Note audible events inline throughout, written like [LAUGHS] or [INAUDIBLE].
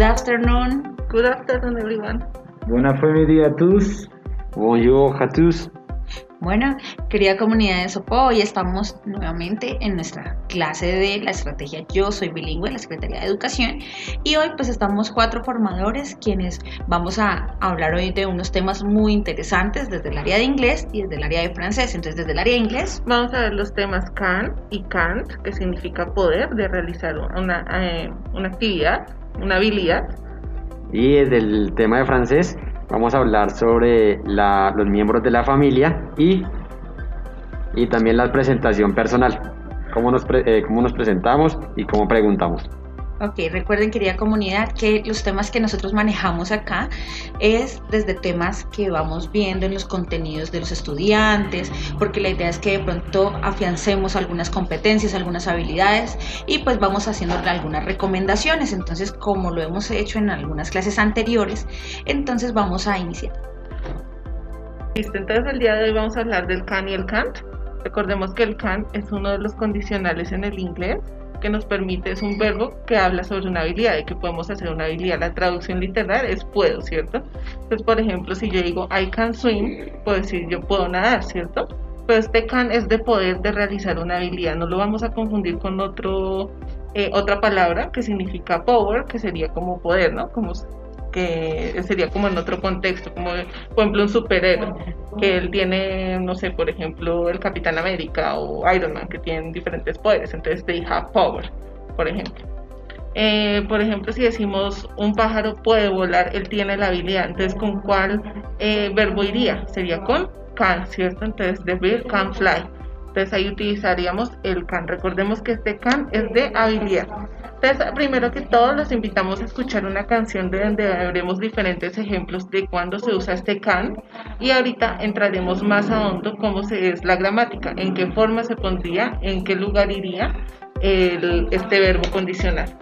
Good afternoon. Good afternoon, everyone. Bon après-midi à tous. Bonjour à tous. Bueno, querida comunidad de Sopo, hoy estamos nuevamente en nuestra clase de la estrategia Yo Soy Bilingüe, la Secretaría de Educación, y hoy pues estamos cuatro formadores quienes vamos a hablar hoy de unos temas muy interesantes desde el área de inglés y desde el área de francés. Entonces, desde el área de inglés vamos a ver los temas can y can't, que significa poder de realizar una, eh, una actividad, una habilidad. Y desde el tema de francés Vamos a hablar sobre los miembros de la familia y, y también la presentación personal, cómo nos, eh, cómo nos presentamos y cómo preguntamos. Ok, recuerden querida comunidad que los temas que nosotros manejamos acá es desde temas que vamos viendo en los contenidos de los estudiantes, porque la idea es que de pronto afiancemos algunas competencias, algunas habilidades y pues vamos haciendo algunas recomendaciones. Entonces, como lo hemos hecho en algunas clases anteriores, entonces vamos a iniciar. Listo, entonces el día de hoy vamos a hablar del can y el can't. Recordemos que el can es uno de los condicionales en el inglés que nos permite es un verbo que habla sobre una habilidad y que podemos hacer una habilidad. La traducción literal es puedo, ¿cierto? Entonces, por ejemplo, si yo digo I can swim, puedo decir yo puedo nadar, ¿cierto? Pero este can es de poder de realizar una habilidad. No lo vamos a confundir con otro, eh, otra palabra que significa power, que sería como poder, ¿no? Como que sería como en otro contexto, como por ejemplo un superhéroe, que él tiene, no sé, por ejemplo, el Capitán América o Iron Man, que tienen diferentes poderes, entonces they have power, por ejemplo. Eh, por ejemplo, si decimos un pájaro puede volar, él tiene la habilidad, entonces ¿con cuál eh, verbo iría? Sería con can, ¿cierto? Entonces the bird can fly. Entonces ahí utilizaríamos el can. Recordemos que este can es de habilidad. Entonces, primero que todo, los invitamos a escuchar una canción de donde veremos diferentes ejemplos de cuándo se usa este can y ahorita entraremos más a hondo cómo se es la gramática, en qué forma se pondría, en qué lugar iría este verbo condicional.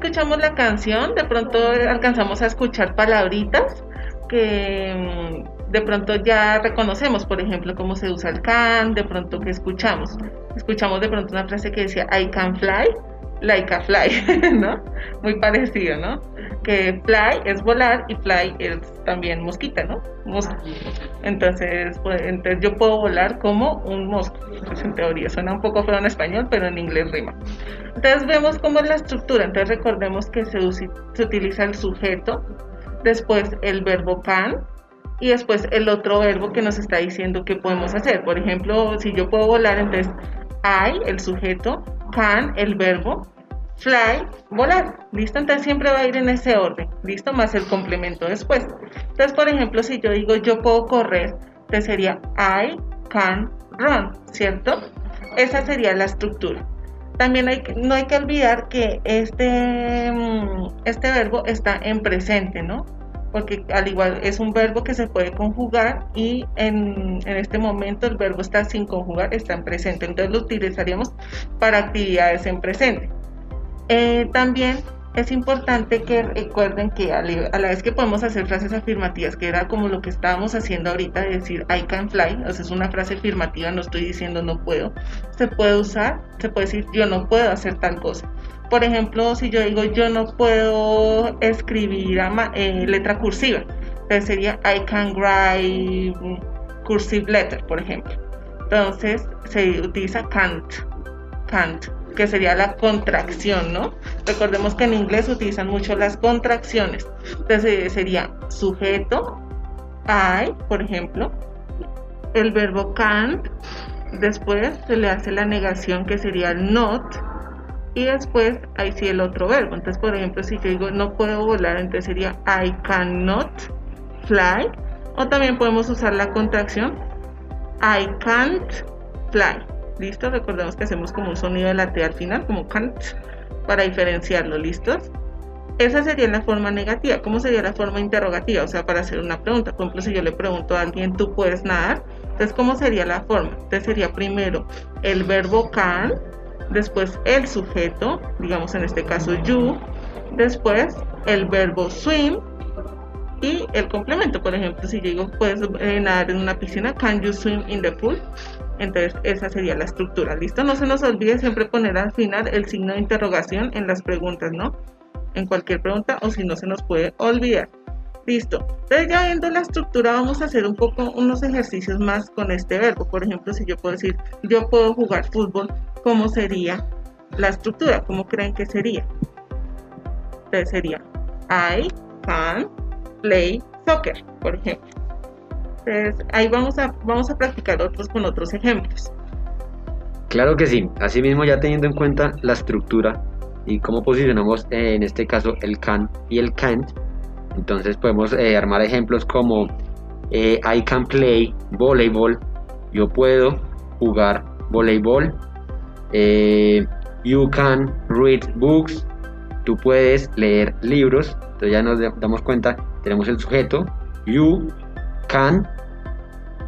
Escuchamos la canción, de pronto alcanzamos a escuchar palabritas que mm, de pronto ya reconocemos, por ejemplo, cómo se usa el can, de pronto que escuchamos. Escuchamos de pronto una frase que decía I can fly, like a fly, [LAUGHS] ¿no? Muy parecido, ¿no? Que fly es volar y fly es también mosquita, ¿no? Mosca. Entonces, pues, entonces yo puedo volar como un mosco, pues en teoría. Suena un poco feo en español, pero en inglés rima. Entonces vemos cómo es la estructura. Entonces recordemos que se, se utiliza el sujeto, después el verbo can, y después el otro verbo que nos está diciendo qué podemos hacer. Por ejemplo, si yo puedo volar, entonces I, el sujeto, can, el verbo, fly, volar. ¿Listo? Entonces siempre va a ir en ese orden. ¿Listo? Más el complemento después. Entonces, por ejemplo, si yo digo yo puedo correr, entonces sería I can run, ¿cierto? Esa sería la estructura. También hay, no hay que olvidar que este, mm, este verbo está en presente, ¿no? Porque al igual es un verbo que se puede conjugar y en, este momento el verbo está sin conjugar, está en presente, entonces lo utilizaríamos para actividades en presente. Eh, también es importante que recuerden que a la vez que podemos hacer frases afirmativas, que era como lo que estábamos haciendo ahorita, de decir I can fly, o sea, es una frase afirmativa, no estoy diciendo no puedo, se puede usar, se puede decir yo no puedo hacer tal cosa. Por ejemplo, si yo digo yo no puedo escribir eh, letra cursiva, entonces sería I can write cursive letter, por ejemplo. Entonces se utiliza can't, can't que sería la contracción, ¿no? Recordemos que en inglés utilizan mucho las contracciones. Entonces sería sujeto, I, por ejemplo, el verbo can't, después se le hace la negación que sería not, y después ahí sí el otro verbo. Entonces, por ejemplo, si yo digo no puedo volar, entonces sería I cannot fly. O también podemos usar la contracción I can't fly. ¿Listo? Recordemos que hacemos como un sonido de la T al final, como can't, para diferenciarlo. ¿Listos? Esa sería la forma negativa. ¿Cómo sería la forma interrogativa? O sea, para hacer una pregunta. Por ejemplo, si yo le pregunto a alguien, ¿tú puedes nadar? Entonces, ¿cómo sería la forma? Entonces sería primero el verbo can, después el sujeto, digamos en este caso you, después el verbo swim y el complemento. Por ejemplo, si digo, ¿puedes nadar en una piscina? ¿Can you swim in the pool? Entonces esa sería la estructura, ¿listo? No se nos olvide siempre poner al final el signo de interrogación en las preguntas, ¿no? En cualquier pregunta o si no se nos puede olvidar. Listo. Entonces ya viendo la estructura vamos a hacer un poco unos ejercicios más con este verbo. Por ejemplo, si yo puedo decir yo puedo jugar fútbol, ¿cómo sería la estructura? ¿Cómo creen que sería? Entonces sería I can play soccer, por ejemplo. Entonces, ahí vamos a, vamos a practicar otros con otros ejemplos. Claro que sí, asimismo ya teniendo en cuenta la estructura y cómo posicionamos eh, en este caso el can y el can't, entonces podemos eh, armar ejemplos como eh, I can play volleyball, yo puedo jugar voleibol, you can read books, tú puedes leer libros, entonces ya nos damos cuenta, tenemos el sujeto, you can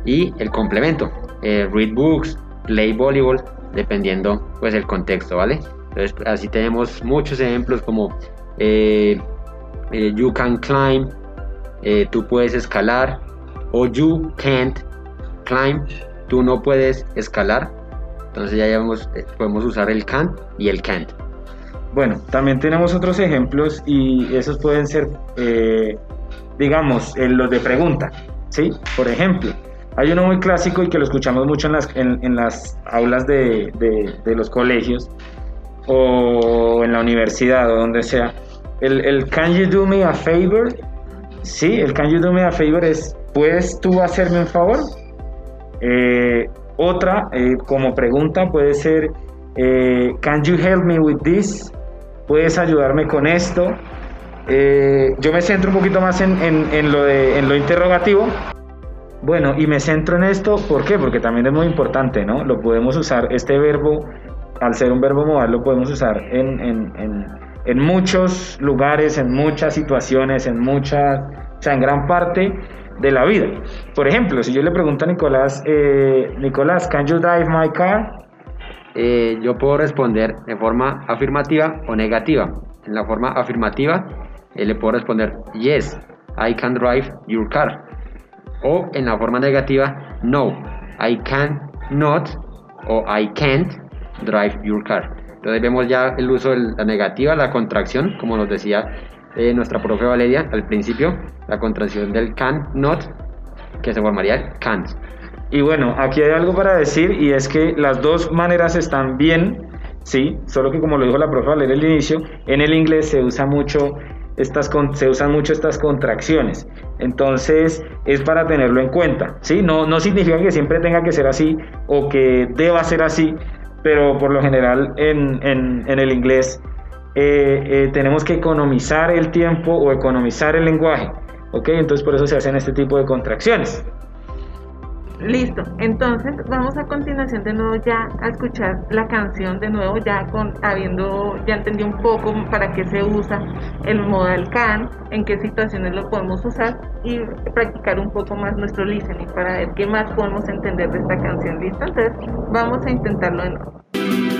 y el complemento, eh, read books, play volleyball, dependiendo pues el contexto, ¿vale? Entonces así tenemos muchos ejemplos como eh, eh, you can climb, tú puedes escalar, o you can't climb, tú no puedes escalar. Entonces ya podemos usar el can y el can't. Bueno, también tenemos otros ejemplos y esos pueden ser, digamos, los de pregunta. ¿sí? Por ejemplo, hay uno muy clásico y que lo escuchamos mucho en las, en, las aulas de, los colegios o en la universidad o donde sea. El, el Can you do me a favor? Sí, el Can you do me a favor es ¿Puedes tú hacerme un favor? Eh, otra, eh, como pregunta, puede ser eh, Can you help me with this? ¿Puedes ayudarme con esto? Yo me centro un poquito más en, lo de, en lo interrogativo. Bueno, y me centro en esto, ¿por qué? Porque también es muy importante, ¿no? Lo podemos usar, este verbo, al ser un verbo modal, lo podemos usar en, en, muchos lugares, en muchas situaciones, en muchas, o sea, en gran parte de la vida. Por ejemplo, si yo le pregunto a Nicolás, eh, Nicolás, ¿can you drive my car? Eh, yo puedo responder de forma afirmativa o negativa. En la forma afirmativa, él le puedo responder yes, I can drive your car. O en la forma negativa, no, I can not o I can't drive your car. Entonces vemos ya el uso de la negativa, la contracción, como nos decía eh, nuestra profe Valeria al principio, la contracción del can not, que se formaría can't. Y bueno, aquí hay algo para decir y es que las dos maneras están bien, sí, solo que como lo dijo la profe Valeria al inicio, en el inglés se usa mucho estas, se usan mucho estas contracciones. Entonces es para tenerlo en cuenta. ¿sí? No, no significa que siempre tenga que ser así o que deba ser así, pero por lo general en, en, el inglés eh, eh, tenemos que economizar el tiempo o economizar el lenguaje. ¿ok? Entonces por eso se hacen este tipo de contracciones. Listo, entonces vamos a continuación de nuevo ya a escuchar la canción de nuevo, ya con habiendo, ya entendí un poco para qué se usa el modal can, en qué situaciones lo podemos usar y practicar un poco más nuestro listening para ver qué más podemos entender de esta canción. Listo, entonces vamos a intentarlo de nuevo.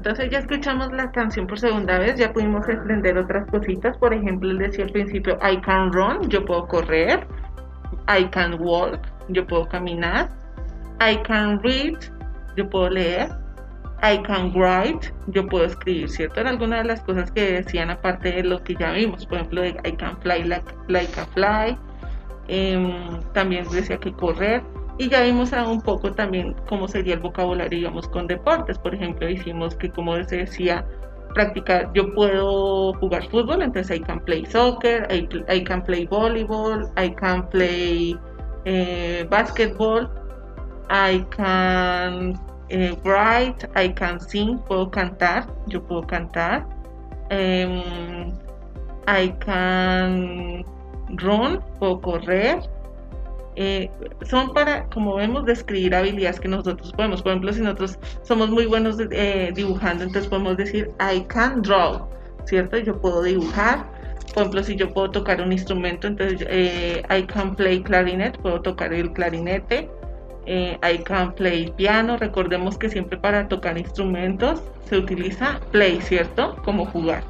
Entonces ya escuchamos la canción por segunda vez, ya pudimos entender otras cositas. Por ejemplo, él decía al principio, I can run, yo puedo correr. I can walk, yo puedo caminar. I can read, yo puedo leer. I can write, yo puedo escribir, ¿cierto? Era alguna de las cosas que decían aparte de lo que ya vimos. Por ejemplo, I can fly like, like a fly. Em, también decía que correr. Y ya vimos un poco también cómo sería el vocabulario, digamos, con deportes. Por ejemplo, hicimos que, como se decía, practicar, yo puedo jugar fútbol, entonces I can play soccer, I, can play volleyball, I can play eh, basketball, I can eh, write, I can sing, puedo cantar, yo puedo cantar, em, I can run, puedo correr, eh, son para, como vemos, describir habilidades que nosotros podemos. Por ejemplo, si nosotros somos muy buenos eh, dibujando, entonces podemos decir I can draw, ¿cierto? Yo puedo dibujar. Por ejemplo, si yo puedo tocar un instrumento, entonces eh, I can play clarinet, puedo tocar el clarinete. I can play piano. Recordemos que siempre para tocar instrumentos se utiliza play, ¿cierto? Como jugar.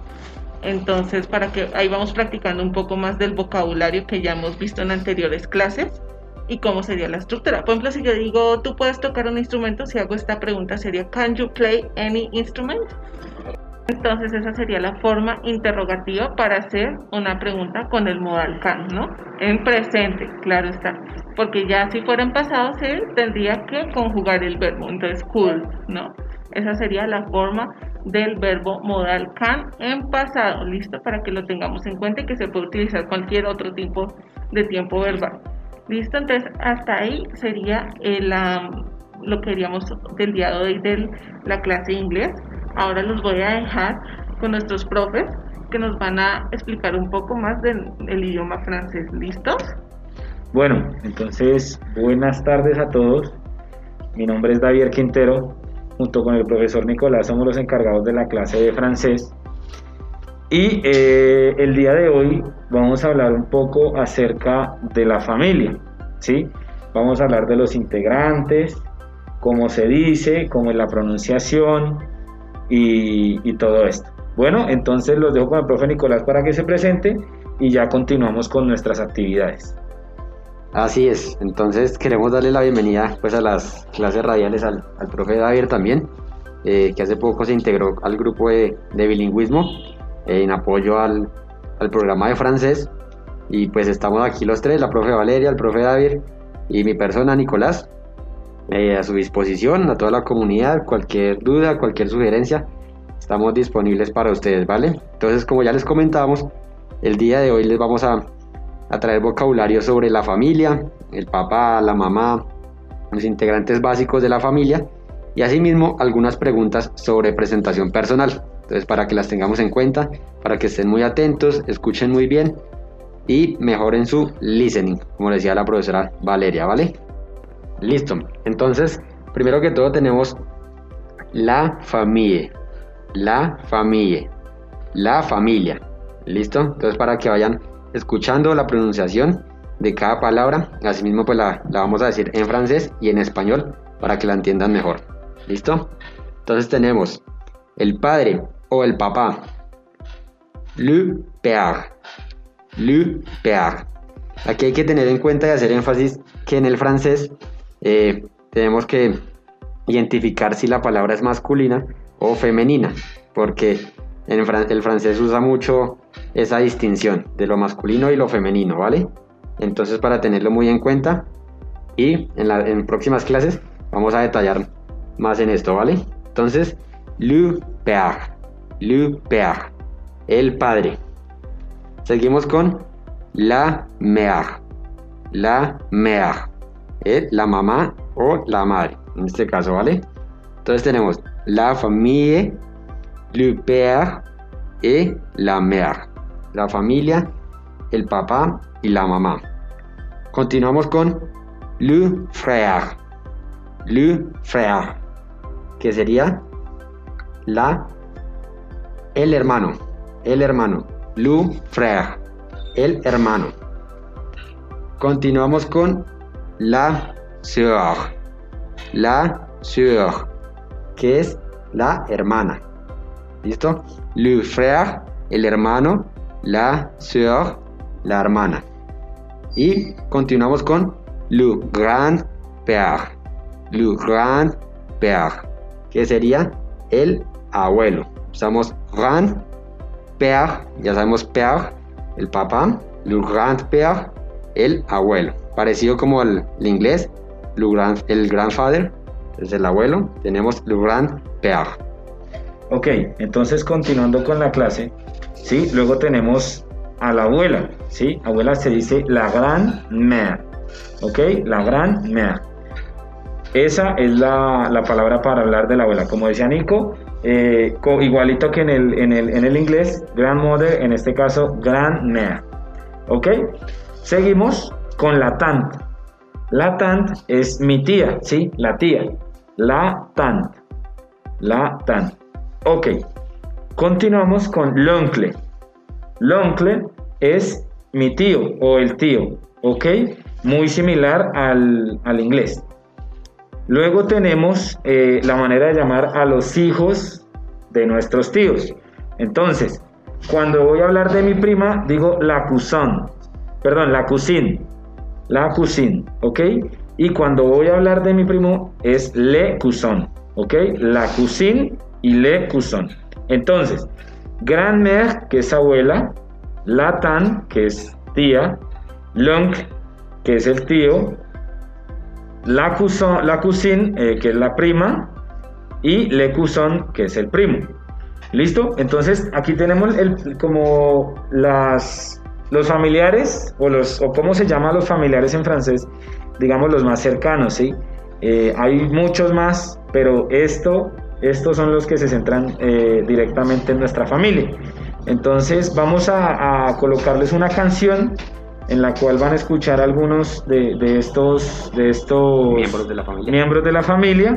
Entonces, para que ahí vamos practicando un poco más del vocabulario que ya hemos visto en anteriores clases y cómo sería la estructura. Por ejemplo, si yo digo, tú puedes tocar un instrumento, si hago esta pregunta sería, can you play any instrument? Entonces esa sería la forma interrogativa para hacer una pregunta con el modal can, ¿no? En presente, claro está. Porque ya si fuera en pasado se tendría que conjugar el verbo, entonces cool, ¿no? Esa sería la forma del verbo modal can en pasado, listo, para que lo tengamos en cuenta y que se puede utilizar cualquier otro tipo de tiempo verbal. Listo, entonces hasta ahí sería el, lo que haríamos del día de hoy de la clase de inglés. Ahora los voy a dejar con nuestros profes que nos van a explicar un poco más del, idioma francés. ¿Listos? Bueno, entonces buenas tardes a todos. Mi nombre es David Quintero. Junto con el profesor Nicolás somos los encargados de la clase de francés. Y eh, el día de hoy vamos a hablar un poco acerca de la familia, ¿sí? Vamos a hablar de los integrantes, cómo se dice, cómo es la pronunciación y, todo esto. Bueno, entonces los dejo con el profe Nicolás para que se presente y ya continuamos con nuestras actividades. Así es, entonces queremos darle la bienvenida pues a las clases radiales al, profe David también, eh, que hace poco se integró al grupo de bilingüismo en apoyo al, programa de francés. Y pues estamos aquí los tres, la profe Valeria, el profe David y mi persona Nicolás, eh, a su disposición, a toda la comunidad, cualquier duda, cualquier sugerencia, estamos disponibles para ustedes, ¿vale? Entonces, como ya les comentábamos, el día de hoy les vamos a, a traer vocabulario sobre la familia, el papá, la mamá, los integrantes básicos de la familia y asimismo algunas preguntas sobre presentación personal. Entonces, para que las tengamos en cuenta, para que estén muy atentos, escuchen muy bien y mejoren su listening, como decía la profesora Valeria, ¿vale? Listo. Entonces, primero que todo tenemos la familia, la familia, la familia. ¿Listo? Entonces, para que vayan escuchando la pronunciación de cada palabra, asimismo pues la, la vamos a decir en francés y en español para que la entiendan mejor. ¿Listo? Entonces tenemos el padre, o el papá. Le père. Le père. Aquí hay que tener en cuenta y hacer énfasis que en el francés eh, tenemos que identificar si la palabra es masculina o femenina, porque en el francés usa mucho esa distinción de lo masculino y lo femenino, ¿vale? Entonces para tenerlo muy en cuenta y en, en próximas clases vamos a detallar más en esto, ¿vale? Entonces, le père le père, el padre. Seguimos con la mère, la mère, la mamá o la madre, en este caso, ¿vale? Entonces tenemos la familia, le père y la mère, la familia, el papá y la mamá. Continuamos con le frère, le frère, que sería la el hermano, el hermano, Lu frère, el hermano. Continuamos con la sœur, la sœur, que es la hermana. ¿Listo? Le frère, el hermano, la sœur, la hermana. Y continuamos con le grand-père. Le grand-père, que sería el abuelo. Usamos grand-père, ya sabemos père, el papá. Le grand-père, el abuelo. Parecido como el, inglés, le grand, el grandfather, es el abuelo. Tenemos le grand-père. Ok, entonces continuando con la clase, ¿sí? Luego tenemos a la abuela, ¿sí? Abuela se dice la gran mère, ¿ok? La gran mère. Esa es la, palabra para hablar de la abuela. Como decía Nico, eh, igualito que en el, en, el, en el inglés, grandmother, en este caso, grand-mère, ¿ok? Seguimos con la tante. La tante es mi tía, ¿sí? La tía. La tante. La tante. Ok, continuamos con l'oncle. L'oncle es mi tío o el tío, ok, muy similar al, inglés. Luego tenemos eh, la manera de llamar a los hijos de nuestros tíos. Entonces, cuando voy a hablar de mi prima, digo la cousin, perdón, la cousine, la cousine, ¿ok? Y cuando voy a hablar de mi primo es le cousin, ¿ok? La cousine y le cousin. Entonces, grand-mère, que es abuela, la tan, que es tía, l'oncle, que es el tío, la, cousin, la cousine, eh, que es la prima, y le cousin, que es el primo. ¿Listo? Entonces, aquí tenemos el, como las, los familiares, o, los, o cómo se llama los familiares en francés, digamos los más cercanos, ¿sí? Eh, hay muchos más, pero esto estos son los que se centran eh, directamente en nuestra familia. Entonces vamos a, colocarles una canción en la cual van a escuchar algunos de, estos, de estos miembros de la familia. Miembros de la familia.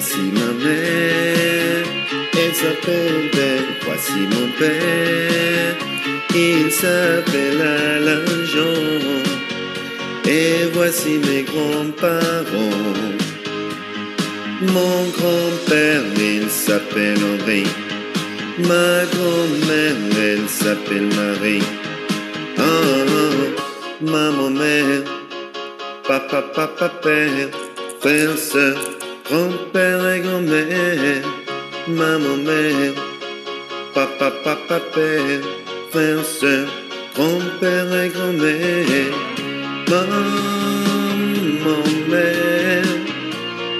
Voici ma mère, elle s'appelle Belle. Voici mon père, il s'appelle Alain Jean. Et voici mes grands-parents. Mon grand-père, il s'appelle Henri. Ma grand-mère, elle s'appelle Marie. Oh, oh, maman, mère, papa, papa, père, frère, soeur, grand-père et grand-mère. Maman, mère, papa, papa, père, frère, soeur, grand-père et grand-mère. Maman, mère.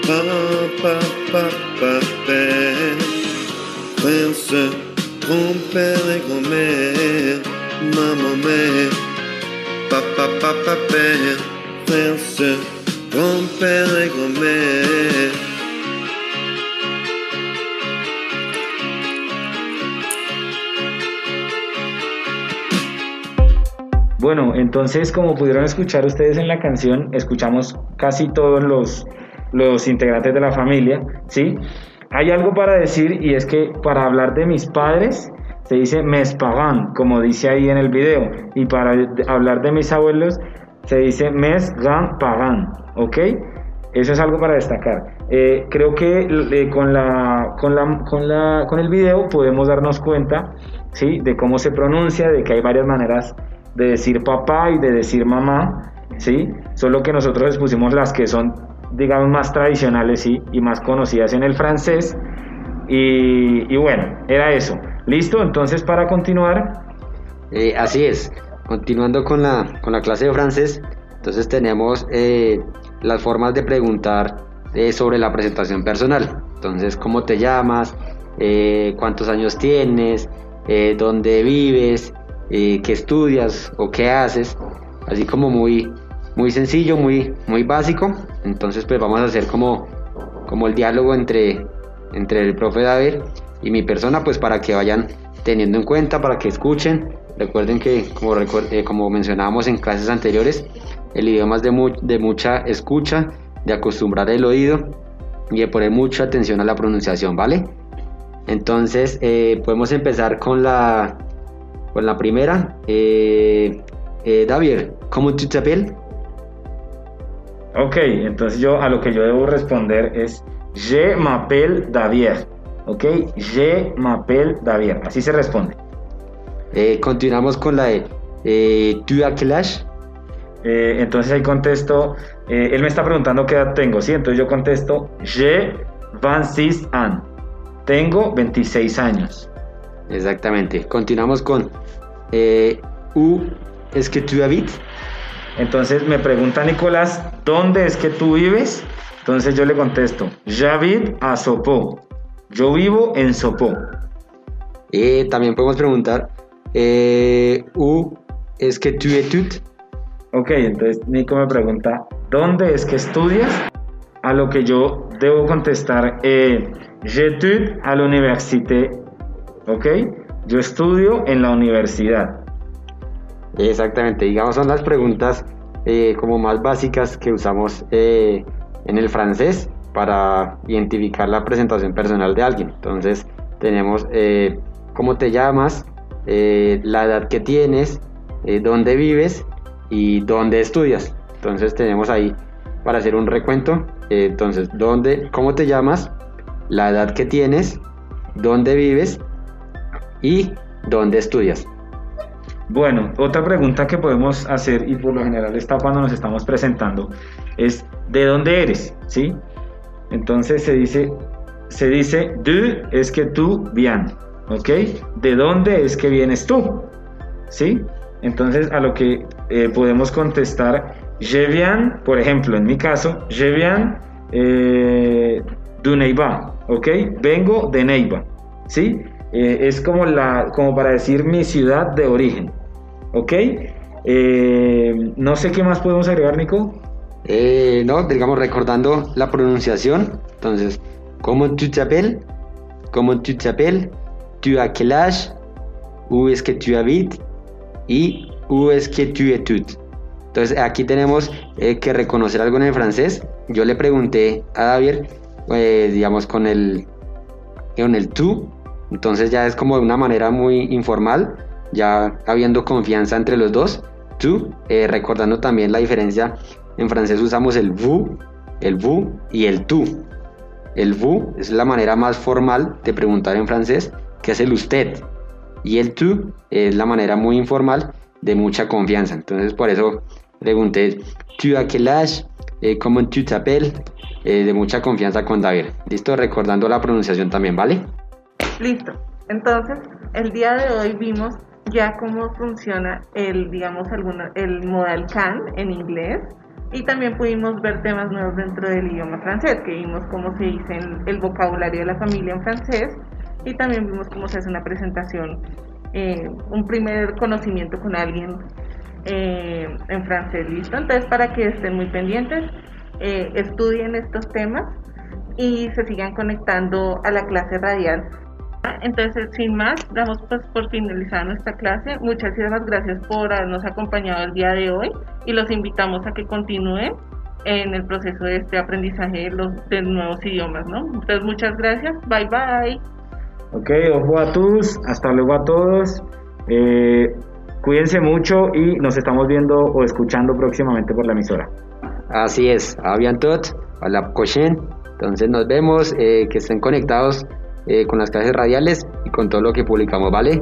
Papa, papa, père, frère, soeur, grand-père et grand-mère, maman, grand-père et grand-mère. Bueno, entonces como pudieron escuchar ustedes en la canción, escuchamos casi todos los los integrantes de la familia, ¿sí? Hay algo para decir y es que para hablar de mis padres se dice mes como dice ahí en el video, y para hablar de mis abuelos se dice mes grand parents, ¿ok? Eso es algo para destacar. Eh, creo que eh, con, la, con, la, con, la, con el video podemos darnos cuenta ¿sí? de cómo se pronuncia, de que hay varias maneras de decir papá y de decir mamá, ¿sí? solo que nosotros expusimos las que son digamos, más tradicionales y más conocidas en el francés. Y, bueno, era eso. ¿Listo? Entonces, para continuar. Eh, así es. Continuando con la, con la clase de francés, entonces tenemos eh, las formas de preguntar eh, sobre la presentación personal. Entonces, ¿cómo te llamas? ¿Cuántos años tienes? ¿Dónde vives? ¿Qué estudias o qué haces? Así como muy muy sencillo, muy, muy básico. Entonces pues vamos a hacer como, como el diálogo entre, entre el profe David y mi persona pues para que vayan teniendo en cuenta, para que escuchen. Recuerden que como, eh, como mencionábamos en clases anteriores, el idioma es de, de mucha escucha, de acostumbrar el oído y de poner mucha atención a la pronunciación, ¿vale? Entonces eh, podemos empezar con la, con la primera. Eh, eh, David, ¿cómo tu t'appelles? Ok, entonces yo a lo que yo debo responder es Je m'appelle David. Ok, Je m'appelle David. Así se responde. Eh, continuamos con la de eh, ¿Tu âge? Eh, entonces ahí contesto, eh, él me está preguntando qué edad tengo, ¿sí? Entonces yo contesto, Je 26 ans. Tengo 26 años. Exactamente. Continuamos con eh, ¿Où est-ce que tu habites? Entonces me pregunta Nicolás, ¿dónde es que tú vives? Entonces yo le contesto, J'habite a Sopó. Yo vivo en Sopó. Eh, también podemos preguntar eh, ¿Où est-ce que tu études? Ok, entonces Nico me pregunta, ¿dónde es que estudias? A lo que yo debo contestar, eh, à l'université. Ok, yo estudio en la universidad. Exactamente, digamos son las preguntas eh, como más básicas que usamos eh, en el francés para identificar la presentación personal de alguien. Entonces tenemos eh, cómo te llamas, eh, la edad que tienes, eh, dónde vives y dónde estudias. Entonces tenemos ahí para hacer un recuento. entonces, dónde, cómo te llamas, la edad que tienes, dónde vives y dónde estudias. Bueno, otra pregunta que podemos hacer y por lo general está cuando nos estamos presentando es ¿de dónde eres? ¿Sí? Entonces se dice, se dice es que tú viens, ¿ok? ¿De dónde es que vienes tú? ¿Sí? Entonces a lo que eh, podemos contestar je viens, por ejemplo, en mi caso, je viens eh, Neiva, ¿ok? Vengo de Neiva, ¿sí? Eh, es como, la, como para decir mi ciudad de origen, ¿ok? Eh, no sé qué más podemos agregar, Nico. Eh, no, digamos recordando la pronunciación. Entonces, ¿cómo tu t'appelles? ¿Cómo tu t'appelles? ¿Tu a quel âge? ¿Où est-ce que tu habites? Y ¿Où est-ce que tu études? Entonces, aquí tenemos eh, que reconocer algo en el francés. Yo le pregunté a David, eh, digamos, con el, con el tú. Entonces ya es como de una manera muy informal, ya habiendo confianza entre los dos. Tú, eh, recordando también la diferencia en francés usamos el vous, el vous y el tú. El vous es la manera más formal de preguntar en francés, que es el usted. Y el tú es la manera muy informal de mucha confianza. Entonces por eso pregunté, ¿tu a quel âge? Eh, ¿Cómo tu t'appelles? Eh, de mucha confianza con David. Listo, recordando la pronunciación también, ¿vale? Listo. Entonces, el día de hoy vimos ya cómo funciona el, digamos, alguna, el modal can en inglés y también pudimos ver temas nuevos dentro del idioma francés, que vimos cómo se dice el, vocabulario de la familia en francés y también vimos cómo se hace una presentación, eh, un primer conocimiento con alguien eh, en francés, ¿listo? Entonces, para que estén muy pendientes, eh, estudien estos temas y se sigan conectando a la clase radial. Entonces, sin más, damos pues por finalizada nuestra clase. Muchísimas gracias por habernos acompañado el día de hoy y los invitamos a que continúen en el proceso de este aprendizaje de los de nuevos idiomas, ¿no? Entonces, muchas gracias. Bye bye. Ok, ojo a todos, hasta luego a todos. Eh, cuídense mucho y nos estamos viendo o escuchando próximamente por la emisora. Así es, a bientôt, a la. Entonces nos vemos, eh, que estén conectados eh, con las clases radiales y con todo lo que publicamos, ¿vale?